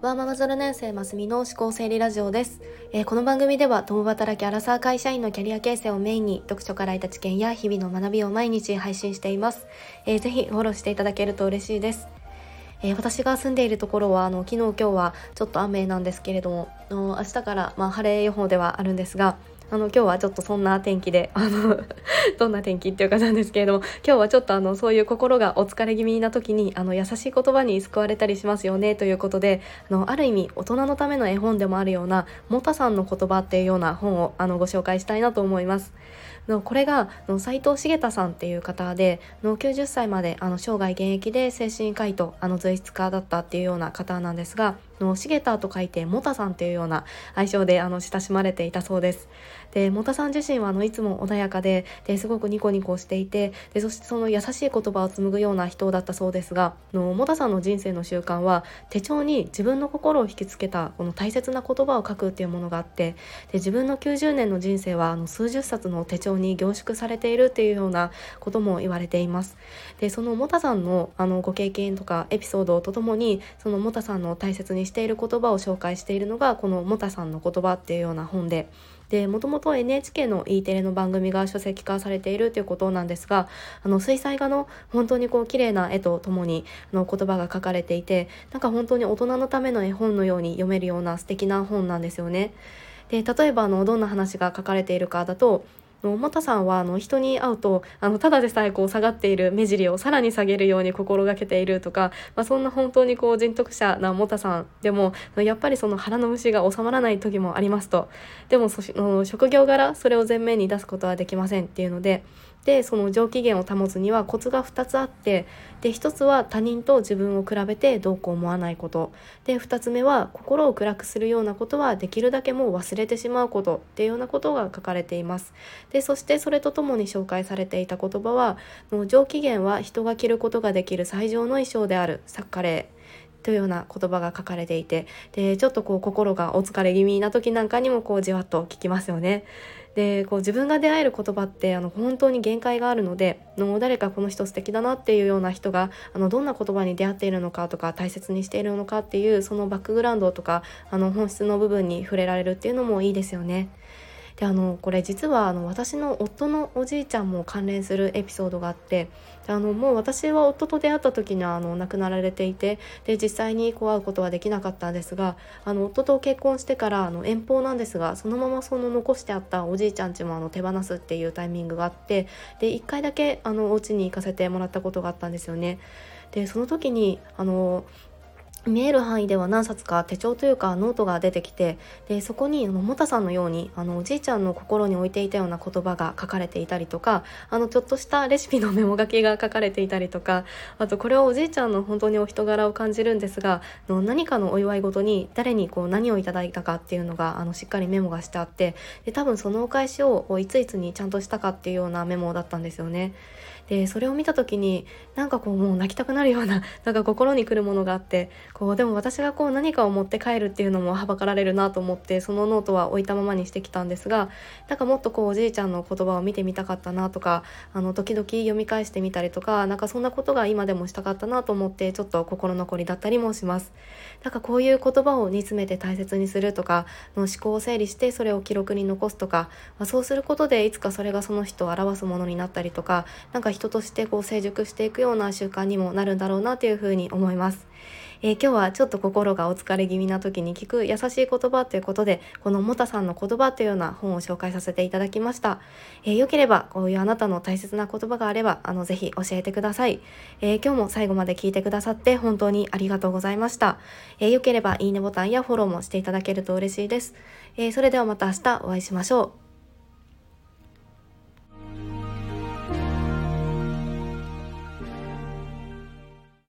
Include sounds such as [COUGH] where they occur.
ワーママ0年生ますみの思考整理ラジオです、えー、この番組では共働きアラサー会社員のキャリア形成をメインに読書から得た知見や日々の学びを毎日配信しています、えー、ぜひフォローしていただけると嬉しいです。えー、私が住んでいるところはあの昨日今日はちょっと雨なんですけれども明日から、まあ、晴れ予報ではあるんですがあの今日はちょっとそんな天気で [LAUGHS] あのどんな天気っていうかなんですけれども今日はちょっとあのそういう心がお疲れ気味な時にあの優しい言葉に救われたりしますよねということであのある意味大人のための絵本でもあるようなモタさんの言葉っていうような本をあのご紹介したいなと思います。のこれが斉藤茂太さんっていう方での90歳まであの生涯現役で精神科医とあの随筆家だったっていうような方なんですがの茂田と書いてモタさんっていうような愛称であの親しまれていたそうです。でモタさん自身はあのいつも穏やかでですごくニコニコしていてでそしてその優しい言葉を紡ぐような人だったそうですがのモタさんの人生の習慣は手帳に自分の心を引きつけたこの大切な言葉を書くっていうものがあってで自分の90年の人生はあの数十冊の手帳に凝縮されているっていうようなことも言われています。でそのモタさんのあのご経験とかエピソードとともにそのモタさんの大切にしている言葉を紹介しているのがこの「モタさんの言葉」っていうような本で。でもともと NHK の E テレの番組が書籍化されているということなんですがあの水彩画の本当にこう綺麗な絵とともにの言葉が書かれていてなんか本当に大人のための絵本のように読めるような素敵な本なんですよね。で例えばあのどんな話が書かれているかだとのモタさんはあの人に会うとあのただでさえこう下がっている目尻をさらに下げるように心がけているとか、まあ、そんな本当にこう人徳者なもたさんでもやっぱりその腹の虫が収まらない時もありますと。でもその職業柄それを前面に出すことはできませんっていうのででその上機嫌を保つにはコツが2つあってで1つは他人と自分を比べてどうこう思わないこと。で2つ目は心を暗くするようなことはできるだけもう忘れてしまうこと。っていうようなことが書かれています。でそしてそれとともに紹介されていた言葉は上機嫌は人が着ることができる最上の衣装であるサッカレー。というような言葉が書かれていてでちょっとこう心がお疲れ気味な時なんかにもこうじわっと聞きますよね。でこう自分が出会える言葉ってあの本当に限界があるのでの誰かこの人素敵だなっていうような人があのどんな言葉に出会っているのかとか大切にしているのかっていうそのバックグラウンドとかあの本質の部分に触れられるっていうのもいいですよね。であのこれ実はあの私の夫のおじいちゃんも関連するエピソードがあってあのもう私は夫と出会った時にはあの亡くなられていてで実際にこう会うことはできなかったんですがあの夫と結婚してからあの遠方なんですがそのままその残してあったおじいちゃんちもあの手放すっていうタイミングがあってで1回だけあのお家に行かせてもらったことがあったんですよね。でその時にあの見える範囲では何冊か手帳というかノートが出てきてでそこにあのモタさんのようにあのおじいちゃんの心に置いていたような言葉が書かれていたりとかあのちょっとしたレシピのメモ書きが書かれていたりとかあとこれはおじいちゃんの本当にお人柄を感じるんですがの何かのお祝い事に誰にこう何をいただいたかっていうのがあのしっかりメモがしてあってで多分そのお返しをいついつにちゃんとしたかっていうようなメモだったんですよね。でそれを見た時になんかこうもう泣きたくなるような [LAUGHS] なんか心にくるものがあってこうでも私がこう何かを持って帰るっていうのもはばかられるなと思ってそのノートは置いたままにしてきたんですがなんかもっとこうおじいちゃんの言葉を見てみたかったなとかあの時々読み返してみたりとかなんかそんなことが今でもしたかったなと思ってちょっと心残りだったりもします。なんかこういう言葉を煮詰めて大切にするとかの思考を整理してそれを記録に残すとか、まあ、そうすることでいつかそれがその人を表すものになったりとか何か人としてこう成熟していくような習慣にもなるんだろうなというふうに思います。えー、今日はちょっと心がお疲れ気味な時に聞く優しい言葉ということでこのもたさんの言葉というような本を紹介させていただきました、えー、よければこういうあなたの大切な言葉があればあのぜひ教えてください、えー、今日も最後まで聞いてくださって本当にありがとうございました、えよければいいねボタンやフォローもしていただけると嬉しいです、えそれではまた明日お会いしましょう。